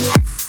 Bye.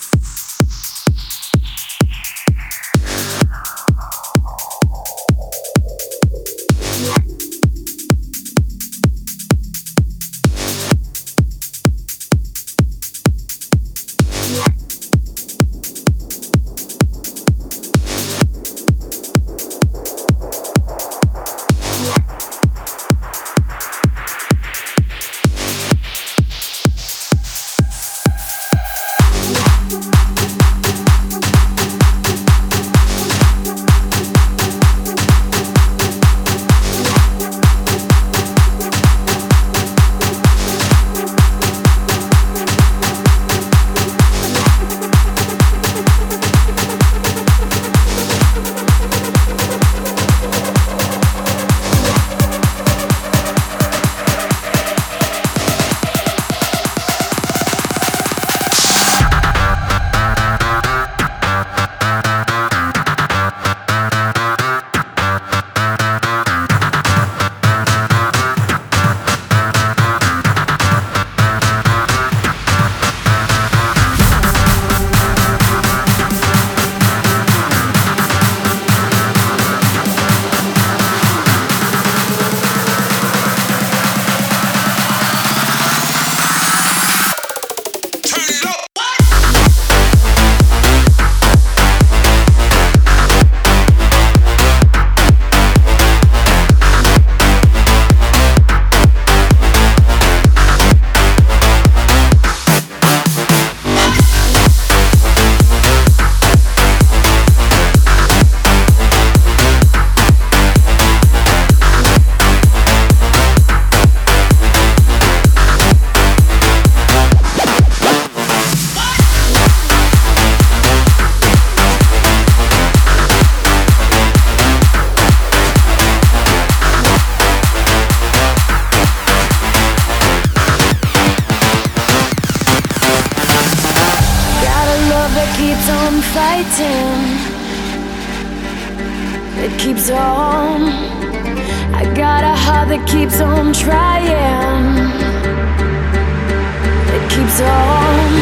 It keeps on. I got a heart that keeps on trying. It keeps on.